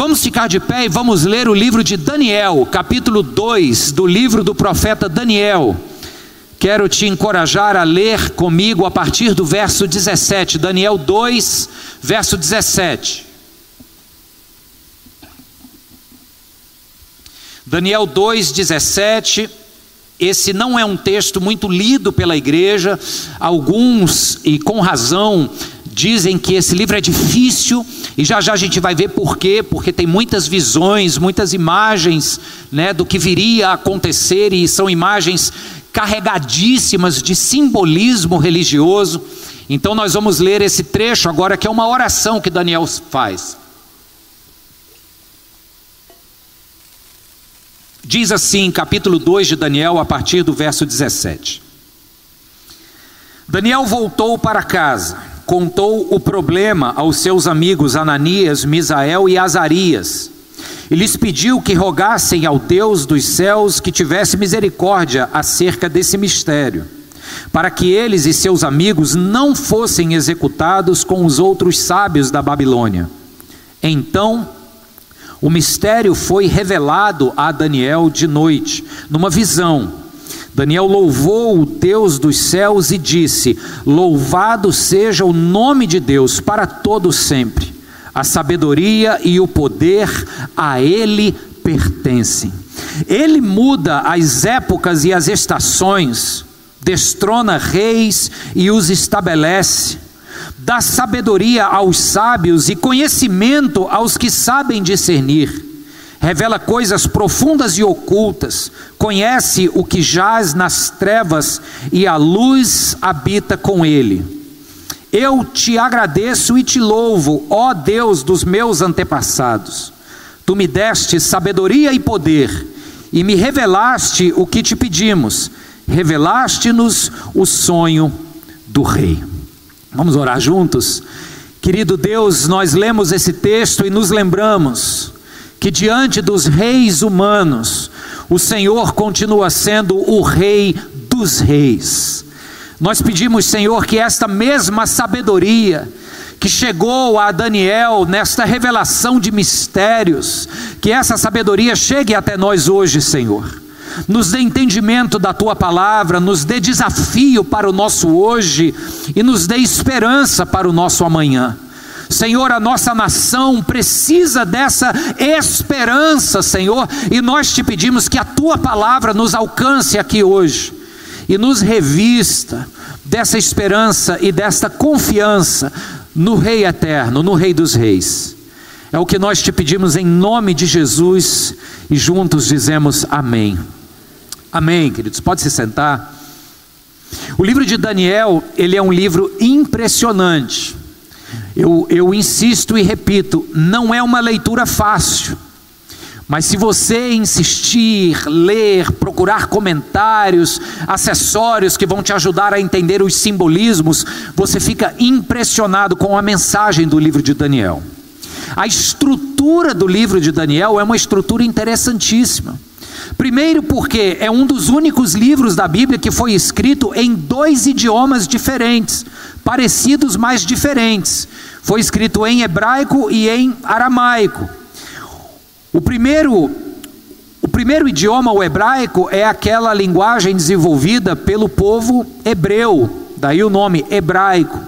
Vamos ficar de pé e vamos ler o livro de Daniel, capítulo 2 do livro do profeta Daniel. Quero te encorajar a ler comigo a partir do verso 17, Daniel 2, verso 17. Daniel 2,17. Esse não é um texto muito lido pela igreja. Alguns, e com razão, dizem que esse livro é difícil, e já já a gente vai ver por quê, porque tem muitas visões, muitas imagens né, do que viria a acontecer, e são imagens carregadíssimas de simbolismo religioso. Então nós vamos ler esse trecho agora, que é uma oração que Daniel faz. Diz assim, capítulo 2 de Daniel, a partir do verso 17. Daniel voltou para casa, contou o problema aos seus amigos Ananias, Misael e Azarias, e lhes pediu que rogassem ao Deus dos céus que tivesse misericórdia acerca desse mistério, para que eles e seus amigos não fossem executados com os outros sábios da Babilônia. Então, o mistério foi revelado a Daniel de noite, numa visão. Daniel louvou o Deus dos céus e disse: Louvado seja o nome de Deus para todo sempre. A sabedoria e o poder a ele pertencem. Ele muda as épocas e as estações, destrona reis e os estabelece dá sabedoria aos sábios e conhecimento aos que sabem discernir. Revela coisas profundas e ocultas, conhece o que jaz nas trevas e a luz habita com ele. Eu te agradeço e te louvo, ó Deus dos meus antepassados. Tu me deste sabedoria e poder, e me revelaste o que te pedimos, revelaste-nos o sonho do Rei. Vamos orar juntos? Querido Deus, nós lemos esse texto e nos lembramos que diante dos reis humanos, o Senhor continua sendo o Rei dos reis. Nós pedimos, Senhor, que esta mesma sabedoria que chegou a Daniel nesta revelação de mistérios, que essa sabedoria chegue até nós hoje, Senhor nos dê entendimento da tua palavra, nos dê desafio para o nosso hoje e nos dê esperança para o nosso amanhã. Senhor, a nossa nação precisa dessa esperança, Senhor, e nós te pedimos que a tua palavra nos alcance aqui hoje e nos revista dessa esperança e desta confiança no Rei eterno, no Rei dos Reis. É o que nós te pedimos em nome de Jesus e juntos dizemos amém. Amém, queridos. Pode se sentar. O livro de Daniel, ele é um livro impressionante. Eu, eu insisto e repito, não é uma leitura fácil. Mas se você insistir, ler, procurar comentários, acessórios que vão te ajudar a entender os simbolismos, você fica impressionado com a mensagem do livro de Daniel. A estrutura do livro de Daniel é uma estrutura interessantíssima. Primeiro, porque é um dos únicos livros da Bíblia que foi escrito em dois idiomas diferentes, parecidos, mas diferentes. Foi escrito em hebraico e em aramaico. O primeiro, o primeiro idioma, o hebraico, é aquela linguagem desenvolvida pelo povo hebreu, daí o nome hebraico.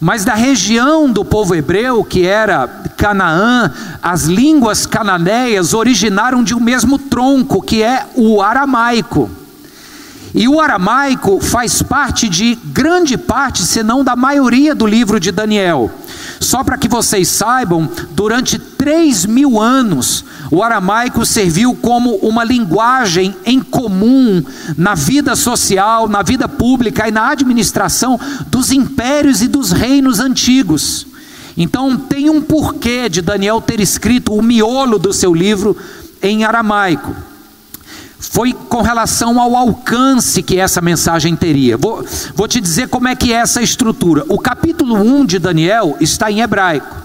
Mas da região do povo hebreu, que era Canaã, as línguas cananeias originaram de um mesmo tronco, que é o aramaico. E o aramaico faz parte de grande parte, se não da maioria do livro de Daniel. Só para que vocês saibam, durante três mil anos, o aramaico serviu como uma linguagem em comum na vida social, na vida pública e na administração dos impérios e dos reinos antigos. Então, tem um porquê de Daniel ter escrito o miolo do seu livro em aramaico foi com relação ao alcance que essa mensagem teria. Vou, vou te dizer como é que é essa estrutura. O capítulo 1 de Daniel está em hebraico.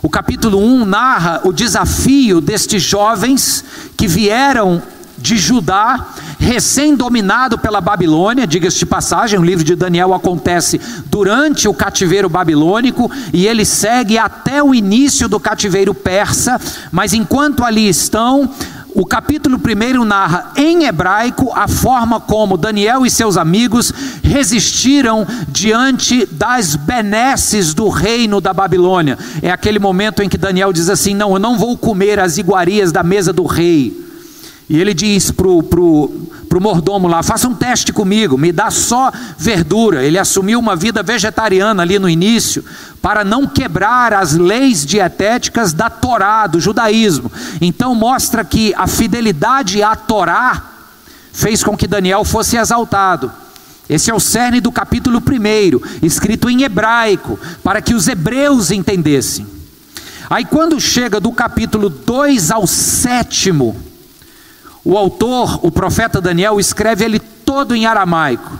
O capítulo 1 narra o desafio destes jovens que vieram de Judá, recém-dominado pela Babilônia, diga-se de passagem, o livro de Daniel acontece durante o cativeiro babilônico e ele segue até o início do cativeiro persa, mas enquanto ali estão, o capítulo 1 narra em hebraico a forma como Daniel e seus amigos resistiram diante das benesses do reino da Babilônia. É aquele momento em que Daniel diz assim: Não, eu não vou comer as iguarias da mesa do rei. E ele diz para o pro, pro mordomo lá: faça um teste comigo, me dá só verdura. Ele assumiu uma vida vegetariana ali no início, para não quebrar as leis dietéticas da Torá, do judaísmo. Então mostra que a fidelidade à Torá fez com que Daniel fosse exaltado. Esse é o cerne do capítulo 1, escrito em hebraico, para que os hebreus entendessem. Aí, quando chega do capítulo 2 ao sétimo, o autor, o profeta Daniel, escreve ele todo em aramaico.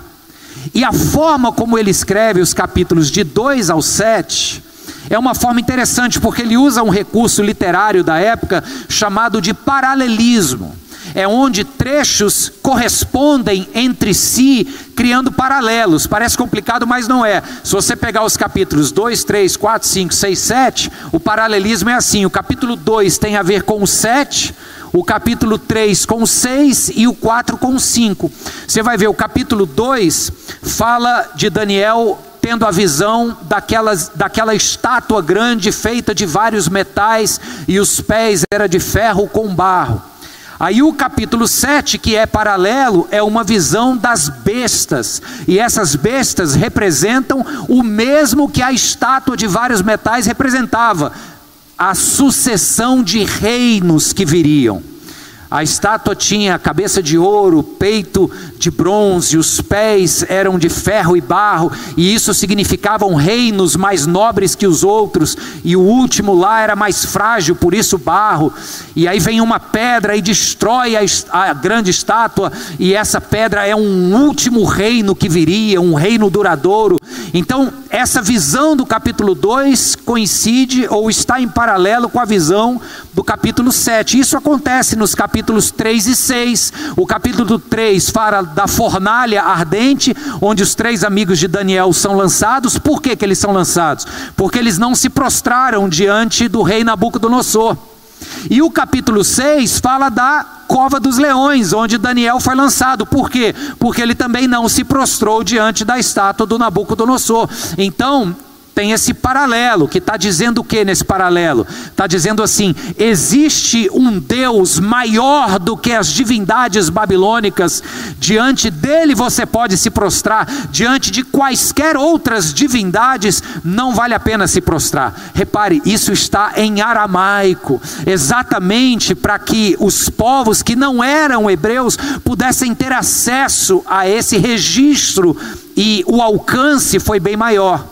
E a forma como ele escreve os capítulos de 2 ao 7 é uma forma interessante, porque ele usa um recurso literário da época chamado de paralelismo. É onde trechos correspondem entre si, criando paralelos. Parece complicado, mas não é. Se você pegar os capítulos 2, 3, 4, 5, 6, 7, o paralelismo é assim: o capítulo 2 tem a ver com o 7, o capítulo 3 com 6 e o 4 com 5. Você vai ver, o capítulo 2 fala de Daniel tendo a visão daquelas, daquela estátua grande feita de vários metais e os pés era de ferro com barro. Aí o capítulo 7, que é paralelo, é uma visão das bestas. E essas bestas representam o mesmo que a estátua de vários metais representava, a sucessão de reinos que viriam. A estátua tinha cabeça de ouro, peito de bronze, os pés eram de ferro e barro, e isso significavam reinos mais nobres que os outros, e o último lá era mais frágil, por isso barro. E aí vem uma pedra e destrói a, a grande estátua, e essa pedra é um último reino que viria, um reino duradouro. Então, essa visão do capítulo 2 coincide ou está em paralelo com a visão do capítulo 7. Isso acontece nos capítulos 3 e 6. O capítulo 3 fala da fornalha ardente, onde os três amigos de Daniel são lançados. Por que, que eles são lançados? Porque eles não se prostraram diante do rei Nabucodonosor. E o capítulo 6 fala da cova dos leões, onde Daniel foi lançado. Por quê? Porque ele também não se prostrou diante da estátua do Nabucodonosor. Então, tem esse paralelo, que está dizendo o que nesse paralelo? Está dizendo assim: existe um Deus maior do que as divindades babilônicas, diante dele você pode se prostrar, diante de quaisquer outras divindades, não vale a pena se prostrar. Repare, isso está em aramaico, exatamente para que os povos que não eram hebreus pudessem ter acesso a esse registro, e o alcance foi bem maior.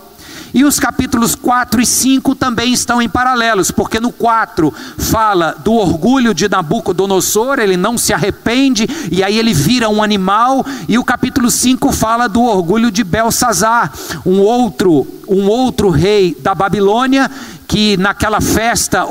E os capítulos 4 e 5 também estão em paralelos, porque no 4 fala do orgulho de Nabucodonosor, ele não se arrepende e aí ele vira um animal, e o capítulo 5 fala do orgulho de Belsazar, um outro, um outro rei da Babilônia que naquela festa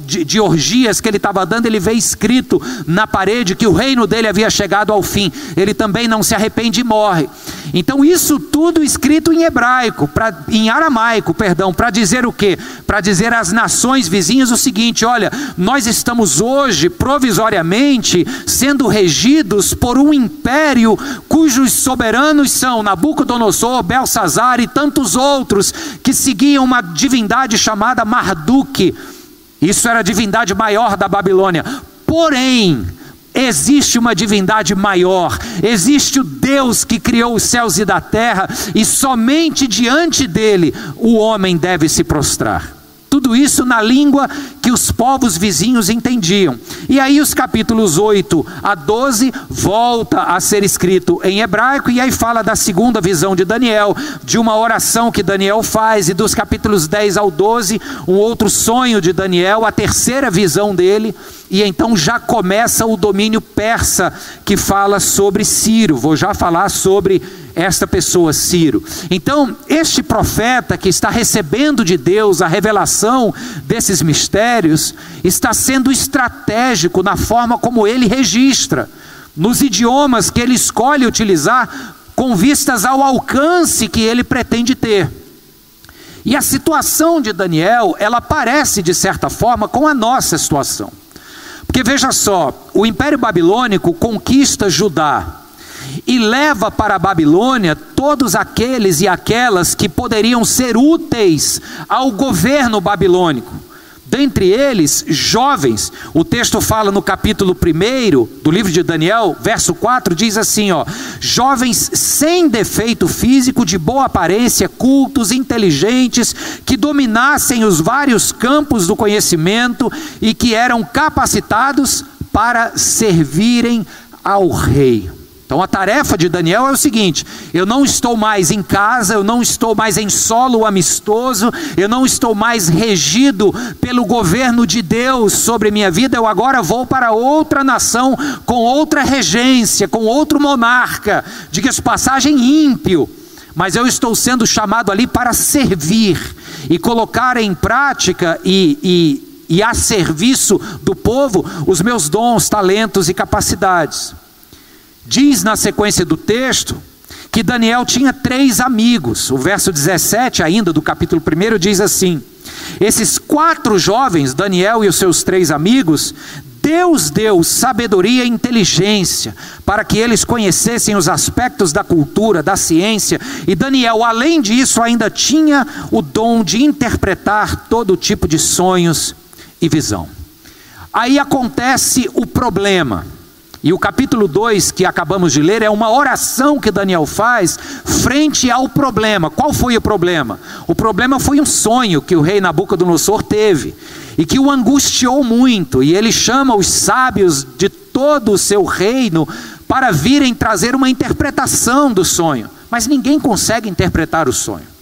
de orgias que ele estava dando, ele vê escrito na parede que o reino dele havia chegado ao fim. Ele também não se arrepende e morre. Então, isso tudo escrito em hebraico, pra, em aramaico, perdão, para dizer o quê? Para dizer às nações vizinhas o seguinte: olha, nós estamos hoje, provisoriamente, sendo regidos por um império cujos soberanos são Nabucodonosor, Belsazar e tantos outros que seguiam uma divindade chamada Marduk. Isso era a divindade maior da Babilônia. Porém, existe uma divindade maior, existe o Deus que criou os céus e da terra, e somente diante dele o homem deve se prostrar. Tudo isso na língua que os povos vizinhos entendiam. E aí os capítulos 8 a 12 volta a ser escrito em hebraico e aí fala da segunda visão de Daniel, de uma oração que Daniel faz e dos capítulos 10 ao 12, um outro sonho de Daniel, a terceira visão dele, e então já começa o domínio persa que fala sobre Ciro. Vou já falar sobre esta pessoa, Ciro. Então, este profeta que está recebendo de Deus a revelação desses mistérios, está sendo estratégico na forma como ele registra. nos idiomas que ele escolhe utilizar com vistas ao alcance que ele pretende ter. E a situação de Daniel, ela parece de certa forma com a nossa situação. Porque veja só, o Império Babilônico conquista Judá e leva para a Babilônia todos aqueles e aquelas que poderiam ser úteis ao governo babilônico. Dentre eles, jovens. O texto fala no capítulo 1 do livro de Daniel, verso 4, diz assim: ó, jovens sem defeito físico, de boa aparência, cultos, inteligentes, que dominassem os vários campos do conhecimento e que eram capacitados para servirem ao rei. Então a tarefa de Daniel é o seguinte: eu não estou mais em casa, eu não estou mais em solo amistoso, eu não estou mais regido pelo governo de Deus sobre minha vida, eu agora vou para outra nação com outra regência, com outro monarca, diga-se passagem ímpio, mas eu estou sendo chamado ali para servir e colocar em prática e, e, e a serviço do povo os meus dons, talentos e capacidades. Diz na sequência do texto que Daniel tinha três amigos. O verso 17, ainda do capítulo 1, diz assim: Esses quatro jovens, Daniel e os seus três amigos, Deus deu sabedoria e inteligência para que eles conhecessem os aspectos da cultura, da ciência, e Daniel, além disso, ainda tinha o dom de interpretar todo tipo de sonhos e visão. Aí acontece o problema. E o capítulo 2 que acabamos de ler é uma oração que Daniel faz frente ao problema. Qual foi o problema? O problema foi um sonho que o rei Nabucodonosor teve e que o angustiou muito. E ele chama os sábios de todo o seu reino para virem trazer uma interpretação do sonho. Mas ninguém consegue interpretar o sonho.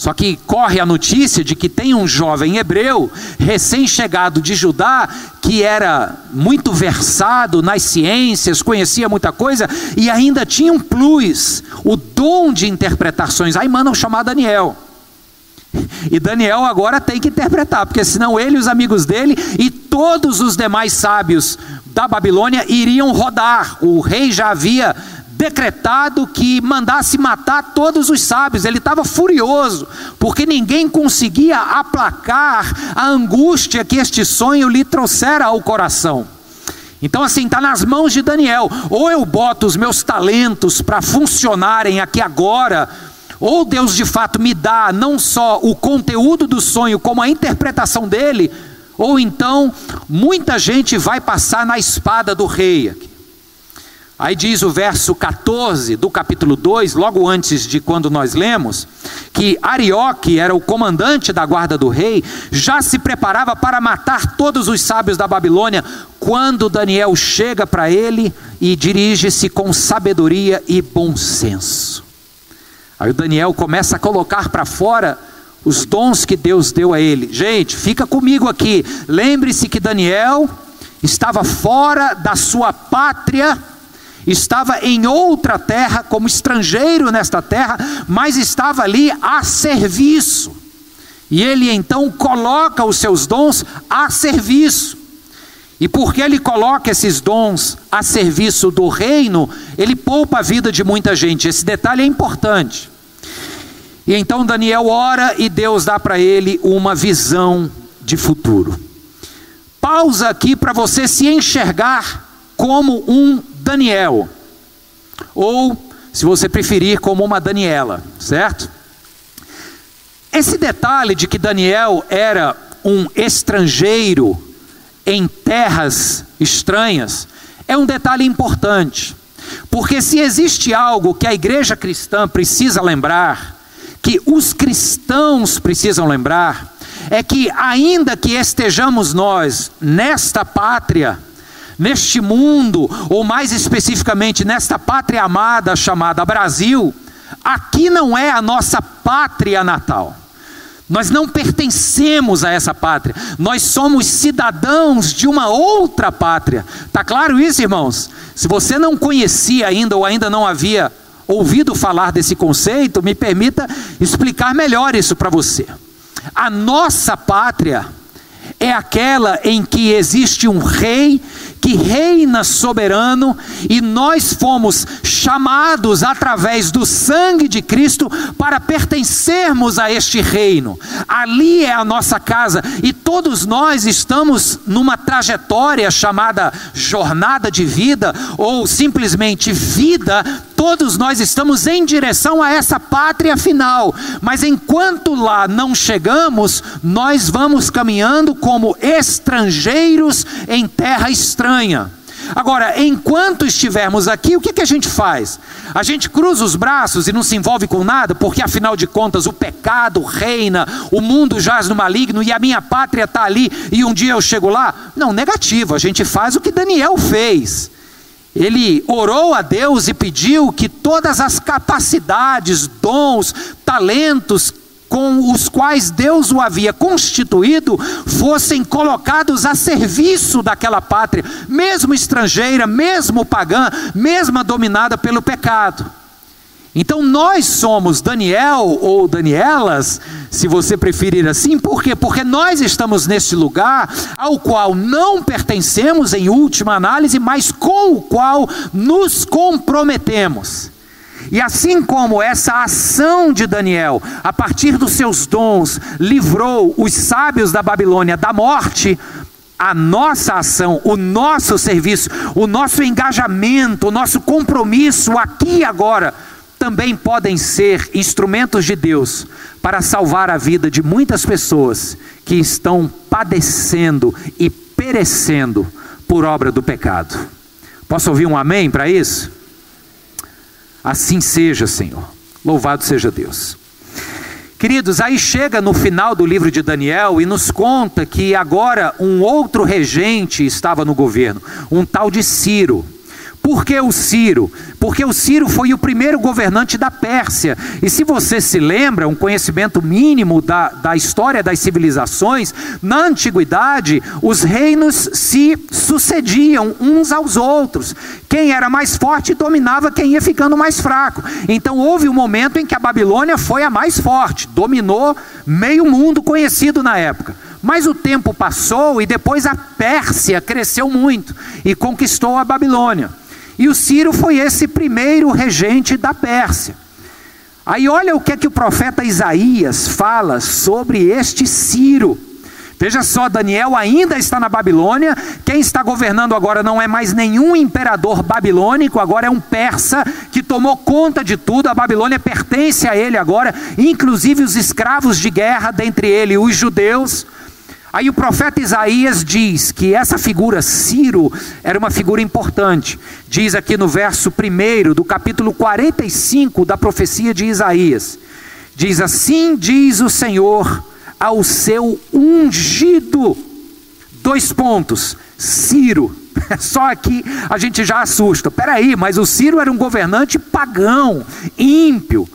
Só que corre a notícia de que tem um jovem hebreu, recém-chegado de Judá, que era muito versado nas ciências, conhecia muita coisa e ainda tinha um plus, o dom de interpretações. Aí mandam chamar Daniel. E Daniel agora tem que interpretar, porque senão ele, os amigos dele e todos os demais sábios da Babilônia iriam rodar. O rei já havia decretado que mandasse matar todos os sábios. Ele estava furioso, porque ninguém conseguia aplacar a angústia que este sonho lhe trouxera ao coração. Então, assim, está nas mãos de Daniel. Ou eu boto os meus talentos para funcionarem aqui agora, ou Deus de fato me dá não só o conteúdo do sonho, como a interpretação dele, ou então muita gente vai passar na espada do rei. Aí diz o verso 14 do capítulo 2, logo antes de quando nós lemos, que Arioque era o comandante da guarda do rei, já se preparava para matar todos os sábios da Babilônia, quando Daniel chega para ele e dirige-se com sabedoria e bom senso. Aí o Daniel começa a colocar para fora os dons que Deus deu a ele. Gente, fica comigo aqui. Lembre-se que Daniel estava fora da sua pátria estava em outra terra, como estrangeiro nesta terra, mas estava ali a serviço. E ele então coloca os seus dons a serviço. E porque ele coloca esses dons a serviço do reino, ele poupa a vida de muita gente. Esse detalhe é importante. E então Daniel ora e Deus dá para ele uma visão de futuro. Pausa aqui para você se enxergar como um Daniel, ou, se você preferir, como uma Daniela, certo? Esse detalhe de que Daniel era um estrangeiro em terras estranhas é um detalhe importante, porque se existe algo que a igreja cristã precisa lembrar, que os cristãos precisam lembrar, é que, ainda que estejamos nós nesta pátria, neste mundo, ou mais especificamente nesta pátria amada chamada Brasil, aqui não é a nossa pátria natal. Nós não pertencemos a essa pátria, nós somos cidadãos de uma outra pátria. Tá claro isso, irmãos? Se você não conhecia ainda ou ainda não havia ouvido falar desse conceito, me permita explicar melhor isso para você. A nossa pátria é aquela em que existe um rei que reina soberano e nós fomos chamados através do sangue de Cristo para pertencermos a este reino. Ali é a nossa casa e todos nós estamos numa trajetória chamada jornada de vida ou simplesmente vida todos nós estamos em direção a essa pátria final, mas enquanto lá não chegamos, nós vamos caminhando como estrangeiros em terra estranha. Agora, enquanto estivermos aqui, o que, que a gente faz? A gente cruza os braços e não se envolve com nada, porque afinal de contas o pecado reina, o mundo jaz no maligno e a minha pátria está ali e um dia eu chego lá? Não, negativo, a gente faz o que Daniel fez. Ele orou a Deus e pediu que todas as capacidades, dons, talentos com os quais Deus o havia constituído fossem colocados a serviço daquela pátria, mesmo estrangeira, mesmo pagã, mesmo dominada pelo pecado. Então nós somos Daniel ou Danielas, se você preferir assim, por quê? Porque nós estamos neste lugar ao qual não pertencemos em última análise, mas com o qual nos comprometemos. E assim como essa ação de Daniel, a partir dos seus dons, livrou os sábios da Babilônia da morte, a nossa ação, o nosso serviço, o nosso engajamento, o nosso compromisso aqui e agora também podem ser instrumentos de Deus para salvar a vida de muitas pessoas que estão padecendo e perecendo por obra do pecado. Posso ouvir um amém para isso? Assim seja, Senhor. Louvado seja Deus. Queridos, aí chega no final do livro de Daniel e nos conta que agora um outro regente estava no governo, um tal de Ciro. Por que o Ciro? Porque o Ciro foi o primeiro governante da Pérsia. E se você se lembra, um conhecimento mínimo da, da história das civilizações, na antiguidade, os reinos se sucediam uns aos outros. Quem era mais forte dominava quem ia ficando mais fraco. Então houve um momento em que a Babilônia foi a mais forte, dominou meio mundo conhecido na época. Mas o tempo passou e depois a Pérsia cresceu muito e conquistou a Babilônia. E o Ciro foi esse primeiro regente da Pérsia. Aí olha o que é que o profeta Isaías fala sobre este Ciro. Veja só, Daniel ainda está na Babilônia. Quem está governando agora não é mais nenhum imperador babilônico, agora é um persa que tomou conta de tudo. A Babilônia pertence a ele agora, inclusive os escravos de guerra, dentre ele os judeus. Aí o profeta Isaías diz que essa figura, Ciro, era uma figura importante. Diz aqui no verso 1 do capítulo 45 da profecia de Isaías: Diz assim: diz o Senhor ao seu ungido. Dois pontos. Ciro. Só aqui a gente já assusta. Peraí, mas o Ciro era um governante pagão, ímpio.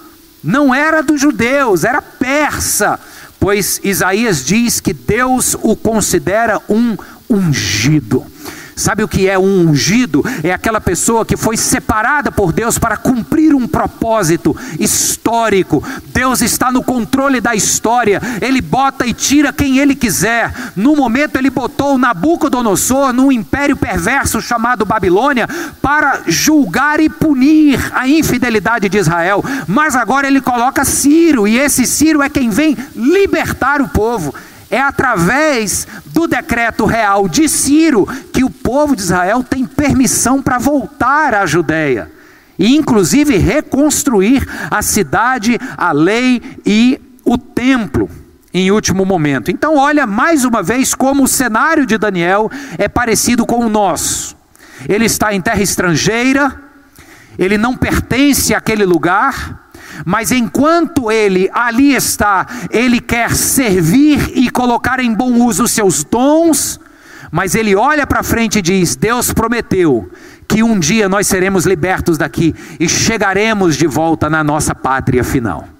Não era dos judeus, era persa pois Isaías diz que Deus o considera um ungido. Sabe o que é um ungido? É aquela pessoa que foi separada por Deus para cumprir um propósito histórico. Deus está no controle da história, ele bota e tira quem ele quiser. No momento, ele botou Nabucodonosor num império perverso chamado Babilônia para julgar e punir a infidelidade de Israel. Mas agora ele coloca Ciro, e esse Ciro é quem vem libertar o povo. É através do decreto real de Ciro que o povo de Israel tem permissão para voltar à Judéia e, inclusive, reconstruir a cidade, a lei e o templo em último momento. Então, olha mais uma vez como o cenário de Daniel é parecido com o nosso. Ele está em terra estrangeira, ele não pertence àquele lugar mas enquanto ele ali está, ele quer servir e colocar em bom uso os seus dons, mas ele olha para frente e diz: Deus prometeu que um dia nós seremos libertos daqui e chegaremos de volta na nossa pátria final.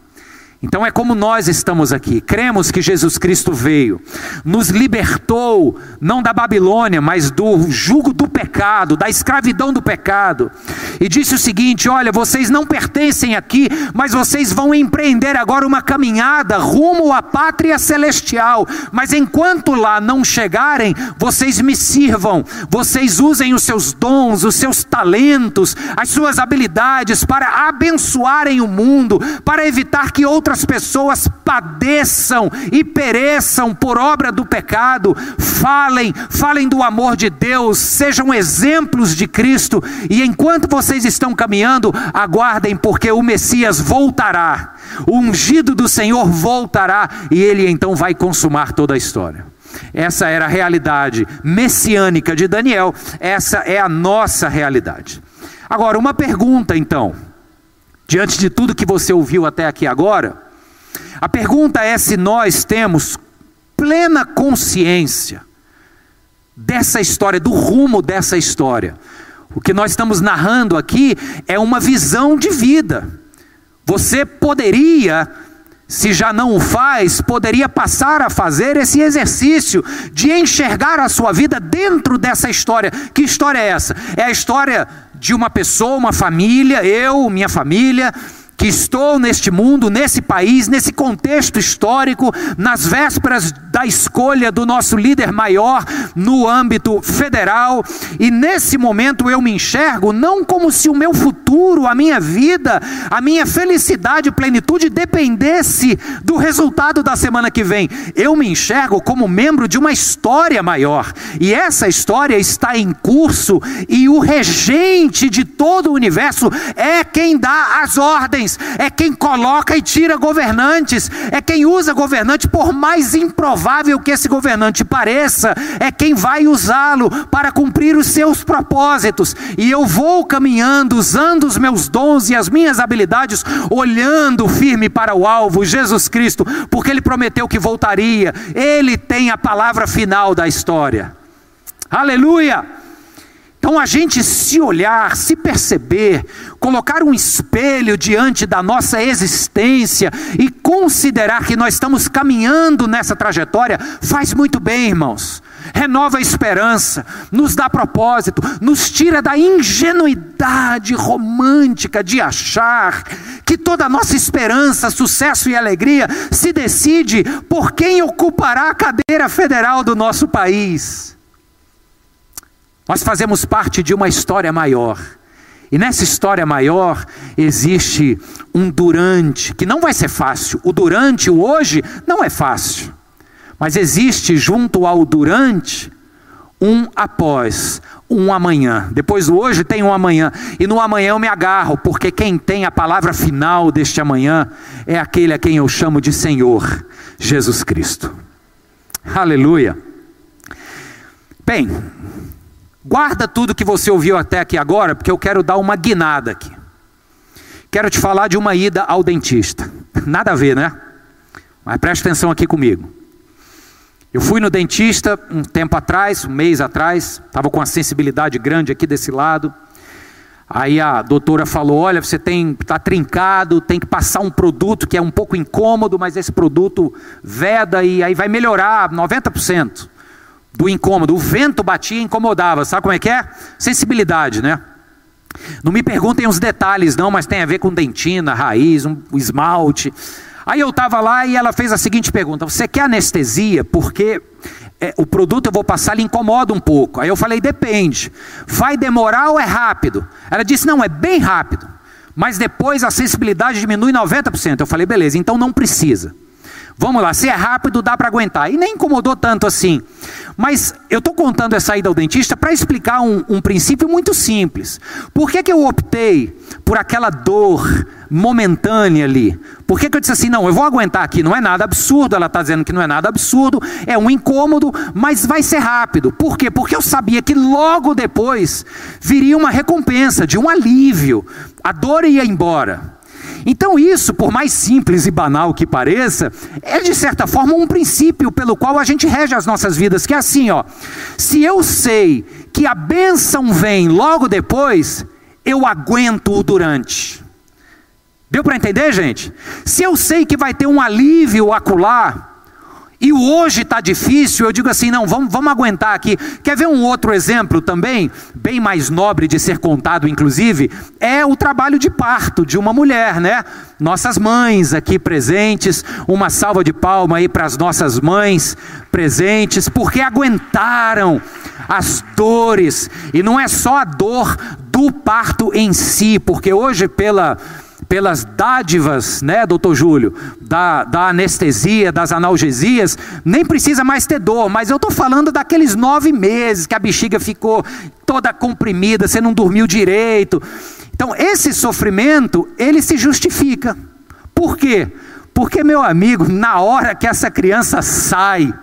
Então é como nós estamos aqui, cremos que Jesus Cristo veio, nos libertou, não da Babilônia, mas do jugo do pecado, da escravidão do pecado, e disse o seguinte: Olha, vocês não pertencem aqui, mas vocês vão empreender agora uma caminhada rumo à pátria celestial, mas enquanto lá não chegarem, vocês me sirvam, vocês usem os seus dons, os seus talentos, as suas habilidades para abençoarem o mundo, para evitar que outras outras pessoas padeçam e pereçam por obra do pecado, falem, falem do amor de Deus, sejam exemplos de Cristo, e enquanto vocês estão caminhando, aguardem, porque o Messias voltará, o ungido do Senhor voltará, e ele então vai consumar toda a história. Essa era a realidade messiânica de Daniel, essa é a nossa realidade. Agora, uma pergunta então, diante de tudo que você ouviu até aqui agora, a pergunta é se nós temos plena consciência dessa história, do rumo dessa história. O que nós estamos narrando aqui é uma visão de vida. Você poderia, se já não o faz, poderia passar a fazer esse exercício de enxergar a sua vida dentro dessa história. Que história é essa? É a história de uma pessoa, uma família, eu, minha família, que estou neste mundo, nesse país, nesse contexto histórico, nas vésperas da escolha do nosso líder maior no âmbito federal, e nesse momento eu me enxergo não como se o meu futuro, a minha vida, a minha felicidade e plenitude dependesse do resultado da semana que vem. Eu me enxergo como membro de uma história maior, e essa história está em curso, e o regente de todo o universo é quem dá as ordens é quem coloca e tira governantes, é quem usa governante, por mais improvável que esse governante pareça, é quem vai usá-lo para cumprir os seus propósitos. E eu vou caminhando, usando os meus dons e as minhas habilidades, olhando firme para o alvo, Jesus Cristo, porque ele prometeu que voltaria, ele tem a palavra final da história. Aleluia! Então a gente se olhar, se perceber, colocar um espelho diante da nossa existência e considerar que nós estamos caminhando nessa trajetória, faz muito bem, irmãos. Renova a esperança, nos dá propósito, nos tira da ingenuidade romântica de achar que toda a nossa esperança, sucesso e alegria se decide por quem ocupará a cadeira federal do nosso país. Nós fazemos parte de uma história maior. E nessa história maior existe um durante, que não vai ser fácil. O durante, o hoje, não é fácil. Mas existe junto ao durante um após, um amanhã. Depois do hoje tem um amanhã. E no amanhã eu me agarro, porque quem tem a palavra final deste amanhã é aquele a quem eu chamo de Senhor, Jesus Cristo. Aleluia. Bem, Guarda tudo que você ouviu até aqui agora, porque eu quero dar uma guinada aqui. Quero te falar de uma ida ao dentista. Nada a ver, né? Mas preste atenção aqui comigo. Eu fui no dentista um tempo atrás, um mês atrás, estava com uma sensibilidade grande aqui desse lado. Aí a doutora falou: Olha, você tem está trincado, tem que passar um produto que é um pouco incômodo, mas esse produto veda e aí vai melhorar 90% do incômodo. O vento batia e incomodava. Sabe como é que é? Sensibilidade, né? Não me perguntem os detalhes, não, mas tem a ver com dentina, raiz, um, esmalte. Aí eu estava lá e ela fez a seguinte pergunta: Você quer anestesia? Porque é, o produto eu vou passar lhe incomoda um pouco. Aí eu falei: Depende. Vai demorar ou é rápido? Ela disse: Não, é bem rápido. Mas depois a sensibilidade diminui 90%. Eu falei: Beleza, então não precisa. Vamos lá, se é rápido, dá para aguentar. E nem incomodou tanto assim. Mas eu estou contando essa ida ao dentista para explicar um, um, princípio muito simples. Por que, que eu optei por aquela dor momentânea ali? Por que, que eu disse assim, não, eu vou aguentar aqui, não é nada absurdo, ela está dizendo que não é nada absurdo, é um incômodo, mas vai ser rápido. Por quê? Porque eu sabia que logo depois viria uma recompensa, de um alívio. A dor ia embora. Então, isso, por mais simples e banal que pareça, é de certa forma um princípio pelo qual a gente rege as nossas vidas, que é assim, ó. Se eu sei que a bênção vem logo depois, eu aguento o durante. Deu para entender, gente? Se eu sei que vai ter um alívio acular, e hoje está difícil, eu digo assim: não, vamos, vamos aguentar aqui. Quer ver um outro exemplo também, bem mais nobre de ser contado, inclusive? É o trabalho de parto de uma mulher, né? Nossas mães aqui presentes, uma salva de palma aí para as nossas mães presentes, porque aguentaram as dores, e não é só a dor do parto em si, porque hoje, pela pelas dádivas, né, doutor Júlio, da, da anestesia, das analgesias, nem precisa mais ter dor, mas eu estou falando daqueles nove meses que a bexiga ficou toda comprimida, você não dormiu direito. Então, esse sofrimento, ele se justifica. Por quê? Porque, meu amigo, na hora que essa criança sai,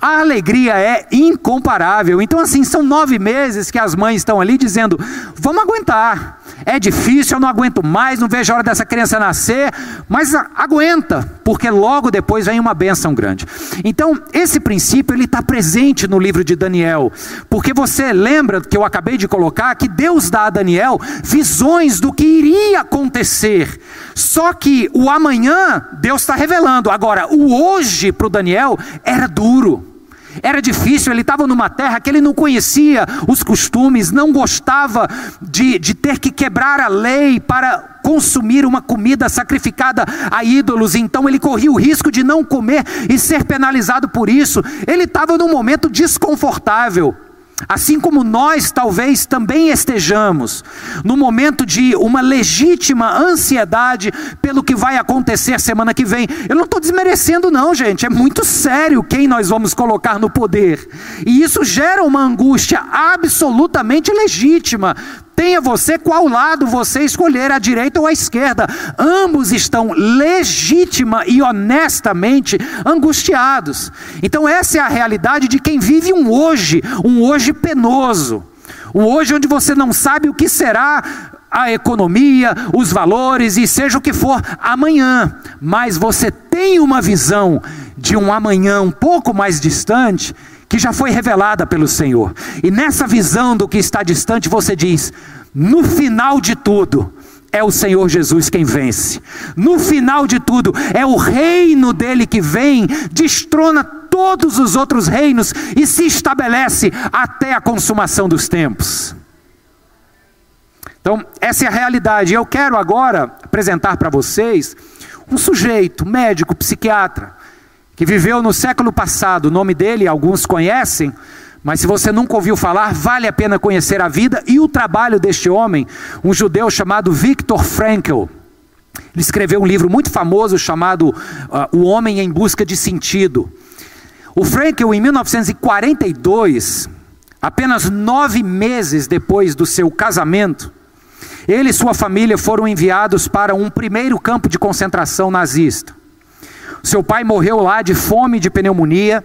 a alegria é incomparável. Então, assim, são nove meses que as mães estão ali dizendo: vamos aguentar. É difícil, eu não aguento mais, não vejo a hora dessa criança nascer, mas aguenta, porque logo depois vem uma bênção grande. Então, esse princípio ele está presente no livro de Daniel, porque você lembra que eu acabei de colocar que Deus dá a Daniel visões do que iria acontecer. Só que o amanhã Deus está revelando. Agora, o hoje para o Daniel era duro. Era difícil, ele estava numa terra que ele não conhecia os costumes, não gostava de, de ter que quebrar a lei para consumir uma comida sacrificada a ídolos, então ele corria o risco de não comer e ser penalizado por isso. Ele estava num momento desconfortável. Assim como nós talvez também estejamos no momento de uma legítima ansiedade pelo que vai acontecer semana que vem. Eu não estou desmerecendo, não, gente. É muito sério quem nós vamos colocar no poder. E isso gera uma angústia absolutamente legítima. Tenha você qual lado você escolher, a direita ou a esquerda. Ambos estão legítima e honestamente angustiados. Então, essa é a realidade de quem vive um hoje, um hoje penoso. Um hoje onde você não sabe o que será a economia, os valores e seja o que for amanhã, mas você tem uma visão de um amanhã um pouco mais distante que já foi revelada pelo Senhor. E nessa visão do que está distante, você diz: no final de tudo, é o Senhor Jesus quem vence. No final de tudo, é o reino dele que vem, destrona todos os outros reinos e se estabelece até a consumação dos tempos. Então, essa é a realidade. Eu quero agora apresentar para vocês um sujeito, médico, psiquiatra, que viveu no século passado, o nome dele alguns conhecem, mas se você nunca ouviu falar, vale a pena conhecer a vida e o trabalho deste homem, um judeu chamado Viktor Frankl. Ele escreveu um livro muito famoso chamado uh, O Homem em Busca de Sentido. O Frankl, em 1942, apenas nove meses depois do seu casamento, ele e sua família foram enviados para um primeiro campo de concentração nazista. Seu pai morreu lá de fome e de pneumonia.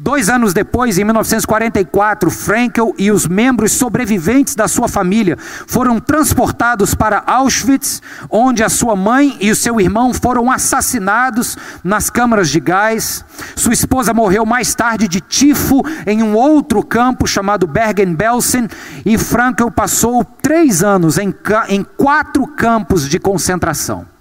Dois anos depois, em 1944, Frankel e os membros sobreviventes da sua família foram transportados para Auschwitz, onde a sua mãe e o seu irmão foram assassinados nas câmaras de gás. Sua esposa morreu mais tarde de tifo em um outro campo chamado Bergen-Belsen, e Frankel passou três anos em, em quatro campos de concentração.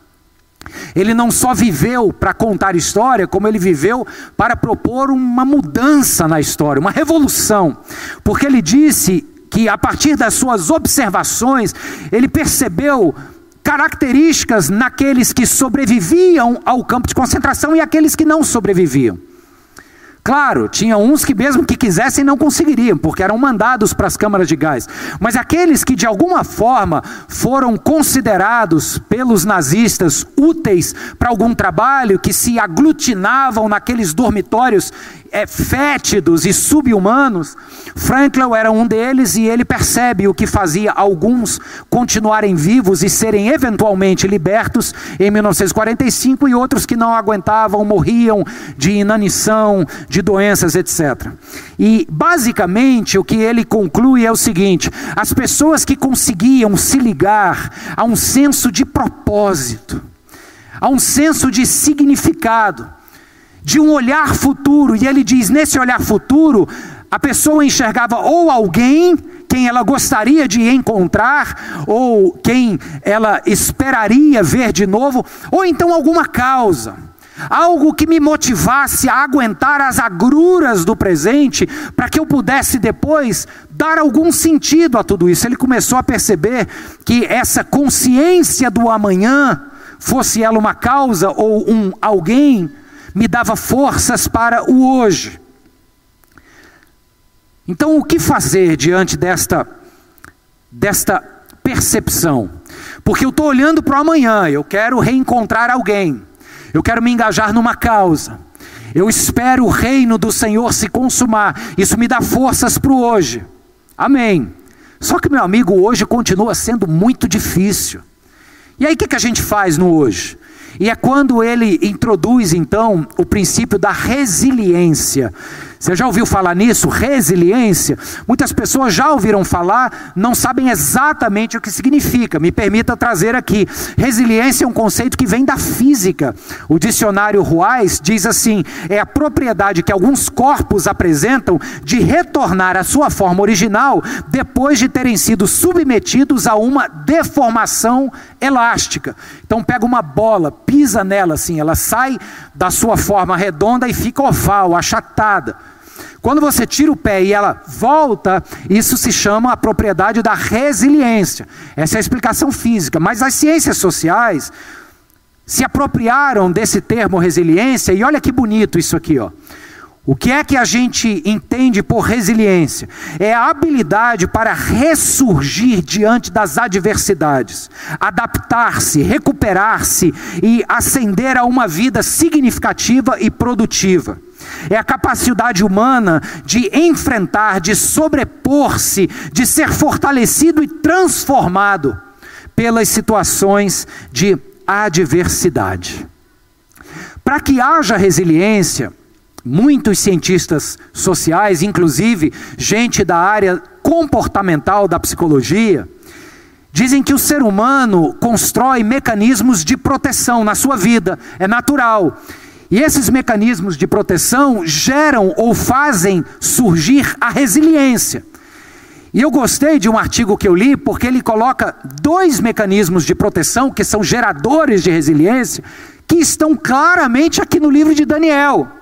Ele não só viveu para contar história, como ele viveu para propor uma mudança na história, uma revolução. Porque ele disse que a partir das suas observações, ele percebeu características naqueles que sobreviviam ao campo de concentração e aqueles que não sobreviviam. Claro, tinha uns que mesmo que quisessem não conseguiriam, porque eram mandados para as câmaras de gás. Mas aqueles que de alguma forma foram considerados pelos nazistas úteis para algum trabalho, que se aglutinavam naqueles dormitórios é, fétidos e subhumanos, Franklin era um deles e ele percebe o que fazia alguns continuarem vivos e serem eventualmente libertos em 1945 e outros que não aguentavam morriam de inanição, de doenças, etc. E basicamente o que ele conclui é o seguinte: as pessoas que conseguiam se ligar a um senso de propósito, a um senso de significado, de um olhar futuro, e ele diz: nesse olhar futuro, a pessoa enxergava ou alguém quem ela gostaria de encontrar, ou quem ela esperaria ver de novo, ou então alguma causa. Algo que me motivasse a aguentar as agruras do presente, para que eu pudesse depois dar algum sentido a tudo isso. Ele começou a perceber que essa consciência do amanhã, fosse ela uma causa ou um alguém, me dava forças para o hoje. Então, o que fazer diante desta, desta percepção? Porque eu estou olhando para o amanhã, eu quero reencontrar alguém, eu quero me engajar numa causa, eu espero o reino do Senhor se consumar, isso me dá forças para o hoje. Amém. Só que, meu amigo, hoje continua sendo muito difícil. E aí, o que, que a gente faz no hoje? E é quando ele introduz então o princípio da resiliência. Você já ouviu falar nisso? Resiliência? Muitas pessoas já ouviram falar, não sabem exatamente o que significa. Me permita trazer aqui. Resiliência é um conceito que vem da física. O dicionário Ruais diz assim: é a propriedade que alguns corpos apresentam de retornar à sua forma original depois de terem sido submetidos a uma deformação elástica. Então pega uma bola, pisa nela assim, ela sai da sua forma redonda e fica oval, achatada. Quando você tira o pé e ela volta, isso se chama a propriedade da resiliência. Essa é a explicação física. Mas as ciências sociais se apropriaram desse termo resiliência, e olha que bonito isso aqui, ó. O que é que a gente entende por resiliência? É a habilidade para ressurgir diante das adversidades, adaptar-se, recuperar-se e ascender a uma vida significativa e produtiva. É a capacidade humana de enfrentar, de sobrepor-se, de ser fortalecido e transformado pelas situações de adversidade. Para que haja resiliência, Muitos cientistas sociais, inclusive gente da área comportamental da psicologia, dizem que o ser humano constrói mecanismos de proteção na sua vida, é natural. E esses mecanismos de proteção geram ou fazem surgir a resiliência. E eu gostei de um artigo que eu li, porque ele coloca dois mecanismos de proteção que são geradores de resiliência, que estão claramente aqui no livro de Daniel.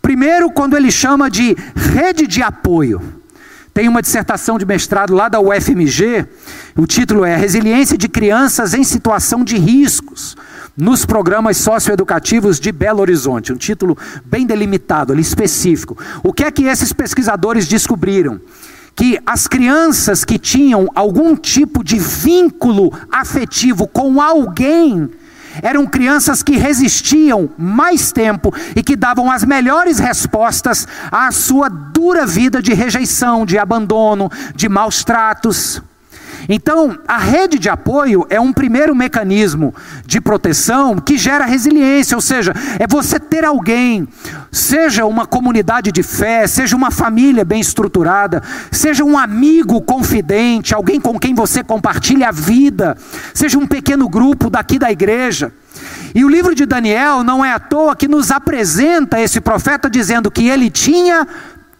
Primeiro, quando ele chama de rede de apoio. Tem uma dissertação de mestrado lá da UFMG, o título é Resiliência de Crianças em Situação de Riscos nos programas socioeducativos de Belo Horizonte. Um título bem delimitado, ali específico. O que é que esses pesquisadores descobriram? Que as crianças que tinham algum tipo de vínculo afetivo com alguém eram crianças que resistiam mais tempo e que davam as melhores respostas à sua dura vida de rejeição, de abandono, de maus tratos. Então, a rede de apoio é um primeiro mecanismo de proteção que gera resiliência, ou seja, é você ter alguém, seja uma comunidade de fé, seja uma família bem estruturada, seja um amigo confidente, alguém com quem você compartilha a vida, seja um pequeno grupo daqui da igreja. E o livro de Daniel não é à toa que nos apresenta esse profeta dizendo que ele tinha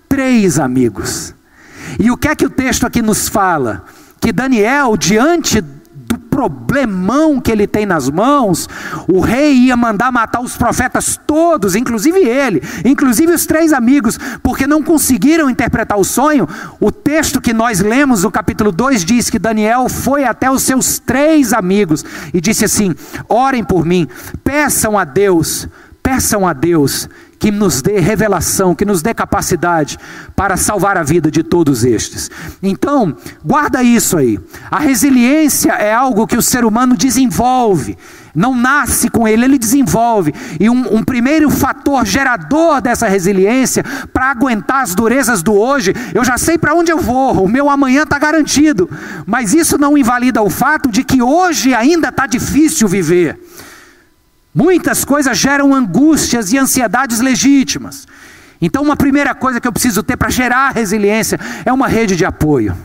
três amigos. E o que é que o texto aqui nos fala? Que Daniel, diante do problemão que ele tem nas mãos, o rei ia mandar matar os profetas todos, inclusive ele, inclusive os três amigos, porque não conseguiram interpretar o sonho. O texto que nós lemos no capítulo 2 diz que Daniel foi até os seus três amigos e disse assim: Orem por mim, peçam a Deus, peçam a Deus que nos dê revelação, que nos dê capacidade para salvar a vida de todos estes. Então, guarda isso aí. A resiliência é algo que o ser humano desenvolve. Não nasce com ele, ele desenvolve. E um, um primeiro fator gerador dessa resiliência, para aguentar as durezas do hoje, eu já sei para onde eu vou, o meu amanhã está garantido. Mas isso não invalida o fato de que hoje ainda está difícil viver. Muitas coisas geram angústias e ansiedades legítimas. Então, uma primeira coisa que eu preciso ter para gerar resiliência é uma rede de apoio.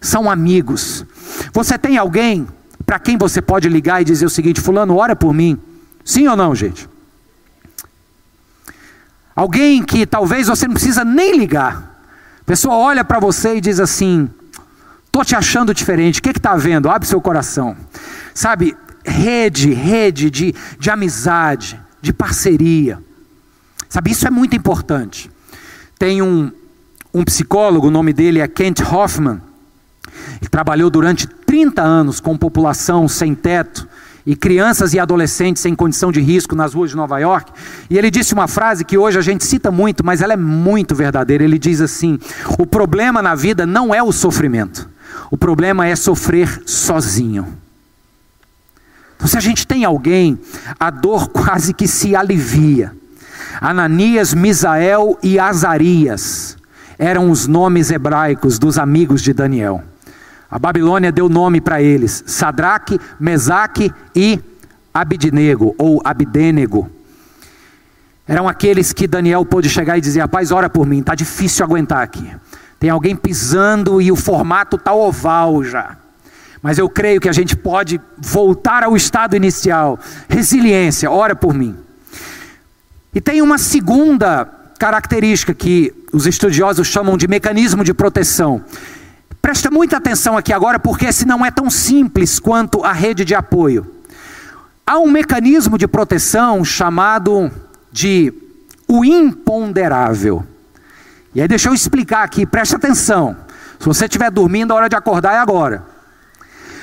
São amigos. Você tem alguém para quem você pode ligar e dizer o seguinte: Fulano, ora por mim. Sim ou não, gente? Alguém que talvez você não precisa nem ligar, A pessoa olha para você e diz assim: Estou te achando diferente, o que está vendo? Abre seu coração. Sabe, rede, rede de, de amizade, de parceria. Sabe, isso é muito importante. Tem um, um psicólogo, o nome dele é Kent Hoffman. Ele trabalhou durante 30 anos com população sem teto e crianças e adolescentes em condição de risco nas ruas de Nova York. E ele disse uma frase que hoje a gente cita muito, mas ela é muito verdadeira. Ele diz assim: O problema na vida não é o sofrimento, o problema é sofrer sozinho. Então, se a gente tem alguém, a dor quase que se alivia. Ananias, Misael e Azarias eram os nomes hebraicos dos amigos de Daniel. A Babilônia deu nome para eles: Sadraque, Mesaque e Abidnego, ou Abidênego. Eram aqueles que Daniel pôde chegar e dizer: Rapaz, ora por mim, está difícil aguentar aqui. Tem alguém pisando e o formato está oval já. Mas eu creio que a gente pode voltar ao estado inicial. Resiliência, ora por mim. E tem uma segunda característica que os estudiosos chamam de mecanismo de proteção. Presta muita atenção aqui agora, porque esse não é tão simples quanto a rede de apoio. Há um mecanismo de proteção chamado de o imponderável. E aí deixa eu explicar aqui, presta atenção. Se você estiver dormindo, a hora de acordar é agora.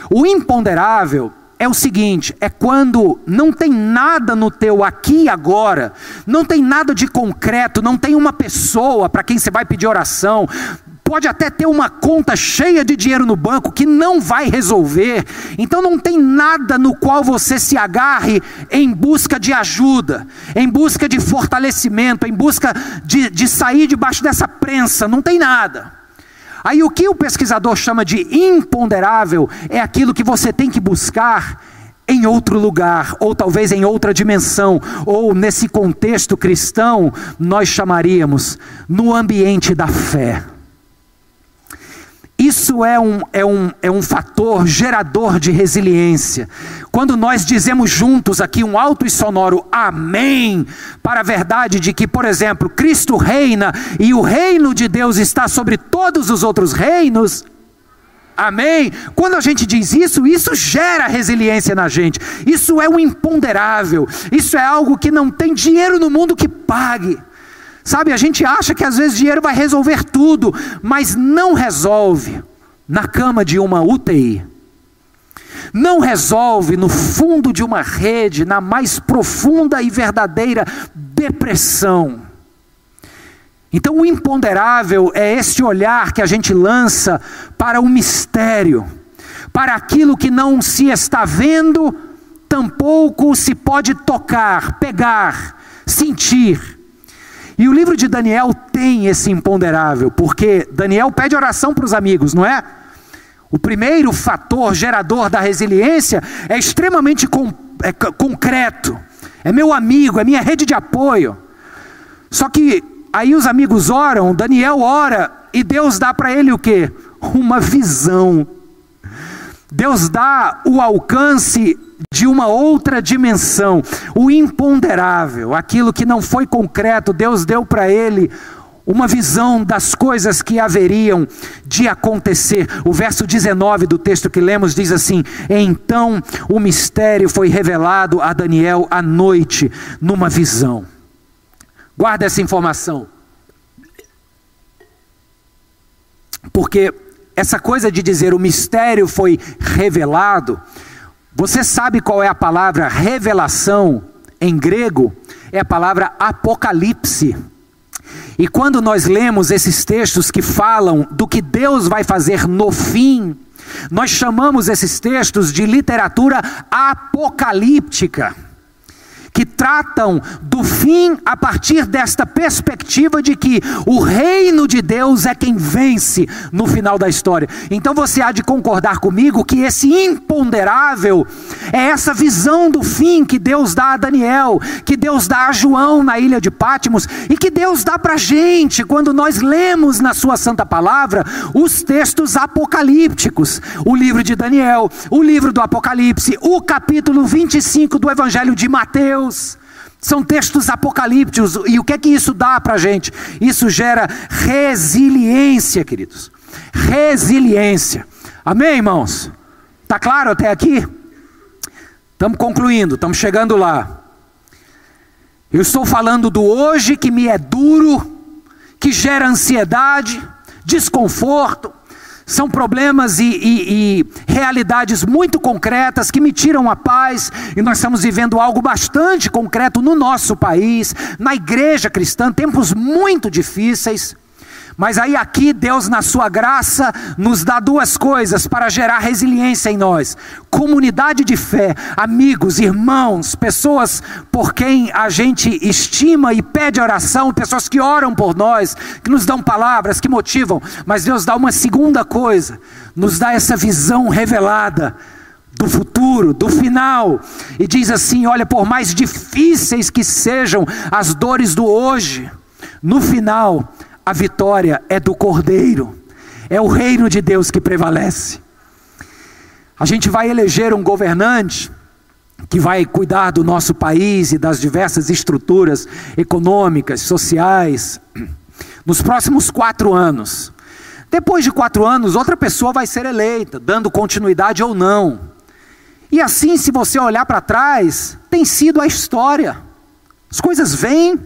O imponderável é o seguinte: é quando não tem nada no teu aqui e agora, não tem nada de concreto, não tem uma pessoa para quem você vai pedir oração, pode até ter uma conta cheia de dinheiro no banco que não vai resolver. Então não tem nada no qual você se agarre em busca de ajuda, em busca de fortalecimento, em busca de, de sair debaixo dessa prensa. Não tem nada. Aí o que o pesquisador chama de imponderável é aquilo que você tem que buscar em outro lugar, ou talvez em outra dimensão, ou nesse contexto cristão, nós chamaríamos no ambiente da fé. Isso é um, é, um, é um fator gerador de resiliência. Quando nós dizemos juntos aqui um alto e sonoro amém, para a verdade de que, por exemplo, Cristo reina e o reino de Deus está sobre todos os outros reinos, Amém? Quando a gente diz isso, isso gera resiliência na gente. Isso é um imponderável. Isso é algo que não tem dinheiro no mundo que pague. Sabe, a gente acha que às vezes dinheiro vai resolver tudo, mas não resolve na cama de uma UTI. Não resolve no fundo de uma rede, na mais profunda e verdadeira depressão. Então, o imponderável é esse olhar que a gente lança para o mistério, para aquilo que não se está vendo, tampouco se pode tocar, pegar, sentir. E o livro de Daniel tem esse imponderável, porque Daniel pede oração para os amigos, não é? O primeiro fator gerador da resiliência é extremamente com, é, concreto. É meu amigo, é minha rede de apoio. Só que aí os amigos oram, Daniel ora e Deus dá para ele o que? Uma visão. Deus dá o alcance de uma outra dimensão, o imponderável, aquilo que não foi concreto, Deus deu para ele uma visão das coisas que haveriam de acontecer. O verso 19 do texto que lemos diz assim: Então o mistério foi revelado a Daniel à noite, numa visão. Guarda essa informação. Porque essa coisa de dizer o mistério foi revelado, você sabe qual é a palavra revelação em grego? É a palavra apocalipse. E quando nós lemos esses textos que falam do que Deus vai fazer no fim, nós chamamos esses textos de literatura apocalíptica que tratam do fim a partir desta perspectiva de que o reino de Deus é quem vence no final da história. Então você há de concordar comigo que esse imponderável é essa visão do fim que Deus dá a Daniel, que Deus dá a João na ilha de Pátimos e que Deus dá para a gente quando nós lemos na Sua Santa Palavra os textos apocalípticos, o livro de Daniel, o livro do Apocalipse, o capítulo 25 do Evangelho de Mateus. Deus. São textos apocalípticos. E o que é que isso dá para a gente? Isso gera resiliência, queridos. Resiliência. Amém, irmãos? Está claro até aqui? Estamos concluindo, estamos chegando lá. Eu estou falando do hoje que me é duro, que gera ansiedade, desconforto, são problemas e, e, e, realidades muito concretas que me tiram a paz, e nós estamos vivendo algo bastante concreto no nosso país, na igreja cristã, tempos muito difíceis. Mas aí aqui Deus na sua graça nos dá duas coisas para gerar resiliência em nós: comunidade de fé, amigos, irmãos, pessoas por quem a gente estima e pede oração, pessoas que oram por nós, que nos dão palavras, que motivam. Mas Deus dá uma segunda coisa, nos dá essa visão revelada do futuro, do final, e diz assim: olha, por mais difíceis que sejam as dores do hoje, no final a vitória é do Cordeiro, é o reino de Deus que prevalece. A gente vai eleger um governante que vai cuidar do nosso país e das diversas estruturas econômicas, sociais, nos próximos quatro anos. Depois de quatro anos, outra pessoa vai ser eleita, dando continuidade ou não. E assim, se você olhar para trás, tem sido a história. As coisas vêm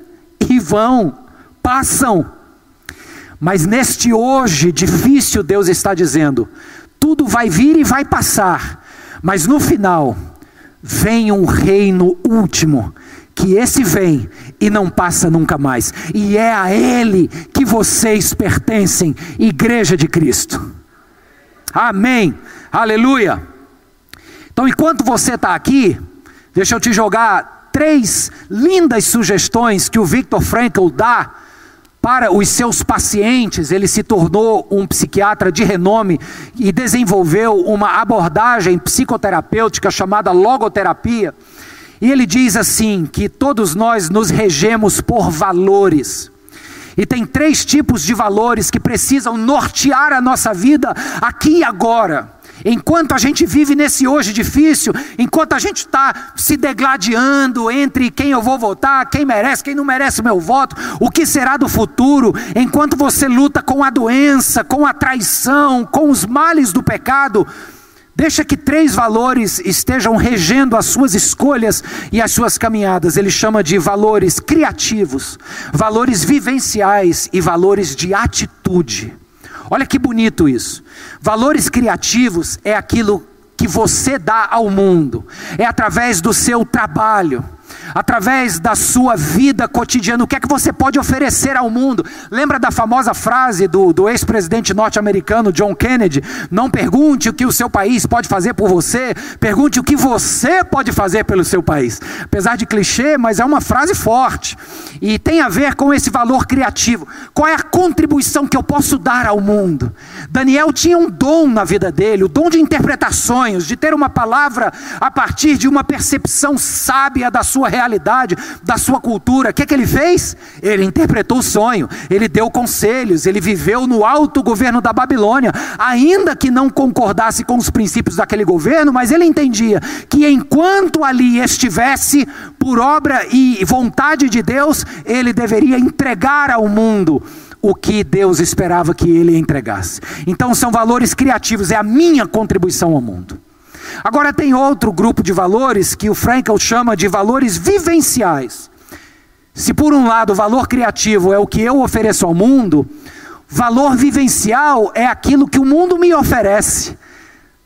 e vão, passam. Mas neste hoje difícil, Deus está dizendo: tudo vai vir e vai passar, mas no final vem um reino último, que esse vem e não passa nunca mais, e é a Ele que vocês pertencem, Igreja de Cristo. Amém, aleluia. Então, enquanto você está aqui, deixa eu te jogar três lindas sugestões que o Victor Frankl dá para os seus pacientes, ele se tornou um psiquiatra de renome e desenvolveu uma abordagem psicoterapêutica chamada logoterapia. E ele diz assim: que todos nós nos regemos por valores. E tem três tipos de valores que precisam nortear a nossa vida aqui e agora. Enquanto a gente vive nesse hoje difícil, enquanto a gente está se degladiando entre quem eu vou votar, quem merece, quem não merece o meu voto, o que será do futuro, enquanto você luta com a doença, com a traição, com os males do pecado, Deixa que três valores estejam regendo as suas escolhas e as suas caminhadas. Ele chama de valores criativos, valores vivenciais e valores de atitude. Olha que bonito isso. Valores criativos é aquilo que você dá ao mundo, é através do seu trabalho através da sua vida cotidiana, o que é que você pode oferecer ao mundo? Lembra da famosa frase do, do ex-presidente norte-americano John Kennedy? Não pergunte o que o seu país pode fazer por você, pergunte o que você pode fazer pelo seu país. Apesar de clichê, mas é uma frase forte e tem a ver com esse valor criativo. Qual é a contribuição que eu posso dar ao mundo? Daniel tinha um dom na vida dele, o dom de interpretar sonhos, de ter uma palavra a partir de uma percepção sábia da sua realidade, da sua cultura. O que, é que ele fez? Ele interpretou o sonho, ele deu conselhos, ele viveu no alto governo da Babilônia, ainda que não concordasse com os princípios daquele governo, mas ele entendia que enquanto ali estivesse, por obra e vontade de Deus, ele deveria entregar ao mundo o que Deus esperava que ele entregasse. Então são valores criativos, é a minha contribuição ao mundo. Agora tem outro grupo de valores que o Frankl chama de valores vivenciais. Se por um lado o valor criativo é o que eu ofereço ao mundo, valor vivencial é aquilo que o mundo me oferece.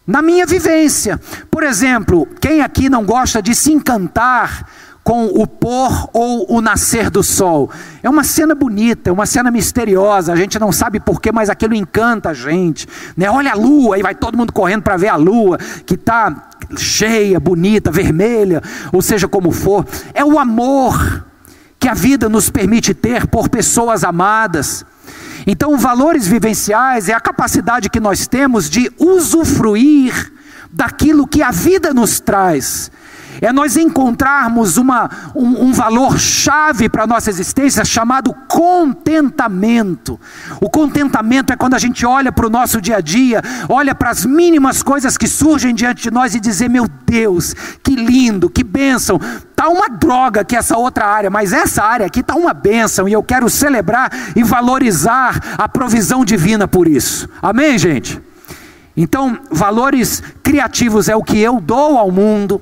Na minha vivência. Por exemplo, quem aqui não gosta de se encantar com o pôr ou o nascer do sol. É uma cena bonita, é uma cena misteriosa, a gente não sabe porquê, mas aquilo encanta a gente. Né? Olha a lua, aí vai todo mundo correndo para ver a lua, que está cheia, bonita, vermelha, ou seja como for. É o amor que a vida nos permite ter por pessoas amadas. Então, valores vivenciais é a capacidade que nós temos de usufruir daquilo que a vida nos traz é nós encontrarmos uma, um, um valor chave para a nossa existência chamado contentamento. O contentamento é quando a gente olha para o nosso dia a dia, olha para as mínimas coisas que surgem diante de nós e dizer: Meu Deus, que lindo, que bênção. Tá uma droga que essa outra área, mas essa área aqui tá uma bênção e eu quero celebrar e valorizar a provisão divina por isso. Amém, gente? Então, valores criativos é o que eu dou ao mundo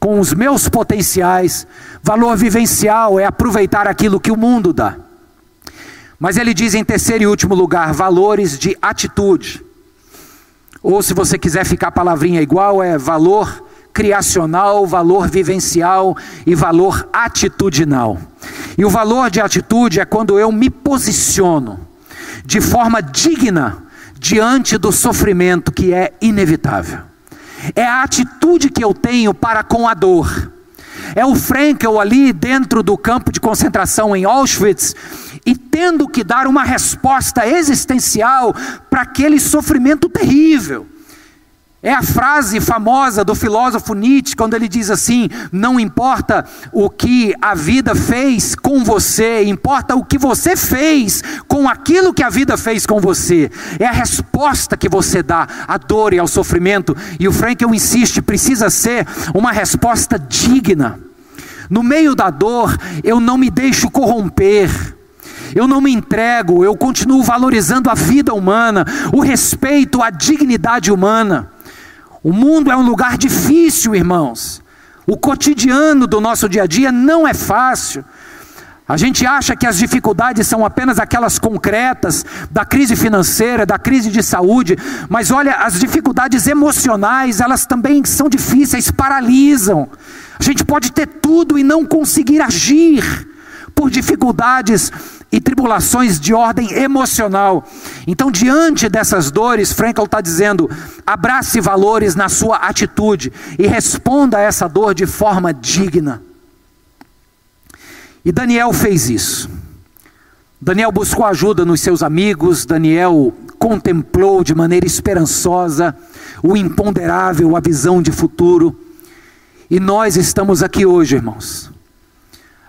com os meus potenciais. Valor vivencial é aproveitar aquilo que o mundo dá. Mas ele diz em terceiro e último lugar, valores de atitude. Ou se você quiser ficar palavrinha igual, é valor criacional, valor vivencial e valor atitudinal. E o valor de atitude é quando eu me posiciono de forma digna diante do sofrimento que é inevitável. É a atitude que eu tenho para com a dor. É o Frankel ali dentro do campo de concentração em Auschwitz e tendo que dar uma resposta existencial para aquele sofrimento terrível. É a frase famosa do filósofo Nietzsche, quando ele diz assim: Não importa o que a vida fez com você, importa o que você fez com aquilo que a vida fez com você. É a resposta que você dá à dor e ao sofrimento. E o Frankel insiste: precisa ser uma resposta digna. No meio da dor, eu não me deixo corromper. Eu não me entrego, eu continuo valorizando a vida humana, o respeito à dignidade humana. O mundo é um lugar difícil, irmãos. O cotidiano do nosso dia a dia não é fácil. A gente acha que as dificuldades são apenas aquelas concretas da crise financeira, da crise de saúde, mas olha, as dificuldades emocionais, elas também são difíceis, paralisam. A gente pode ter tudo e não conseguir agir por dificuldades e tribulações de ordem emocional. Então, diante dessas dores, Frankl está dizendo: abrace valores na sua atitude e responda a essa dor de forma digna. E Daniel fez isso. Daniel buscou ajuda nos seus amigos, Daniel contemplou de maneira esperançosa o imponderável, a visão de futuro. E nós estamos aqui hoje, irmãos,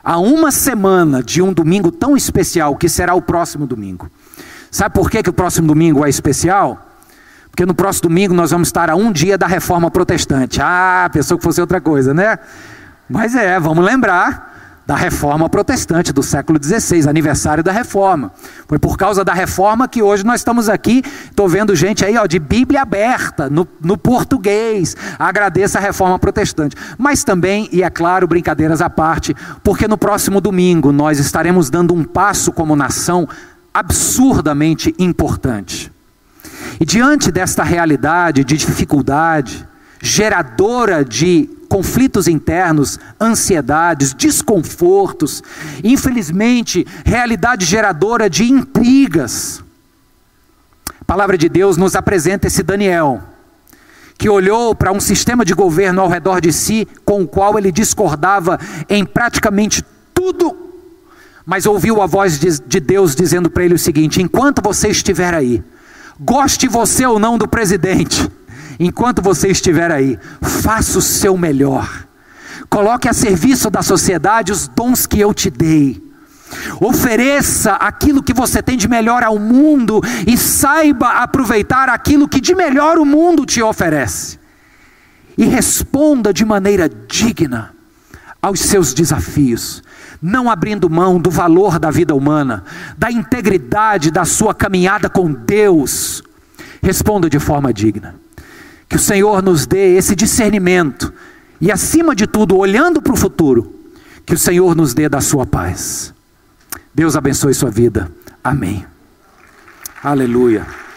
a uma semana de um domingo tão especial que será o próximo domingo. Sabe por que, que o próximo domingo é especial? Porque no próximo domingo nós vamos estar a um dia da reforma protestante. Ah, pensou que fosse outra coisa, né? Mas é, vamos lembrar da reforma protestante do século XVI, aniversário da reforma. Foi por causa da reforma que hoje nós estamos aqui. Estou vendo gente aí ó, de Bíblia aberta, no, no português. Agradeço a reforma protestante. Mas também, e é claro, brincadeiras à parte, porque no próximo domingo nós estaremos dando um passo como nação absurdamente importante. E diante desta realidade de dificuldade, geradora de conflitos internos, ansiedades, desconfortos, infelizmente, realidade geradora de intrigas. A palavra de Deus nos apresenta esse Daniel, que olhou para um sistema de governo ao redor de si, com o qual ele discordava em praticamente tudo, mas ouviu a voz de Deus dizendo para ele o seguinte: enquanto você estiver aí, goste você ou não do presidente, enquanto você estiver aí, faça o seu melhor. Coloque a serviço da sociedade os dons que eu te dei. Ofereça aquilo que você tem de melhor ao mundo e saiba aproveitar aquilo que de melhor o mundo te oferece. E responda de maneira digna aos seus desafios, não abrindo mão do valor da vida humana, da integridade da sua caminhada com Deus. Responda de forma digna. Que o Senhor nos dê esse discernimento e, acima de tudo, olhando para o futuro, que o Senhor nos dê da sua paz. Deus abençoe sua vida. Amém. Aleluia.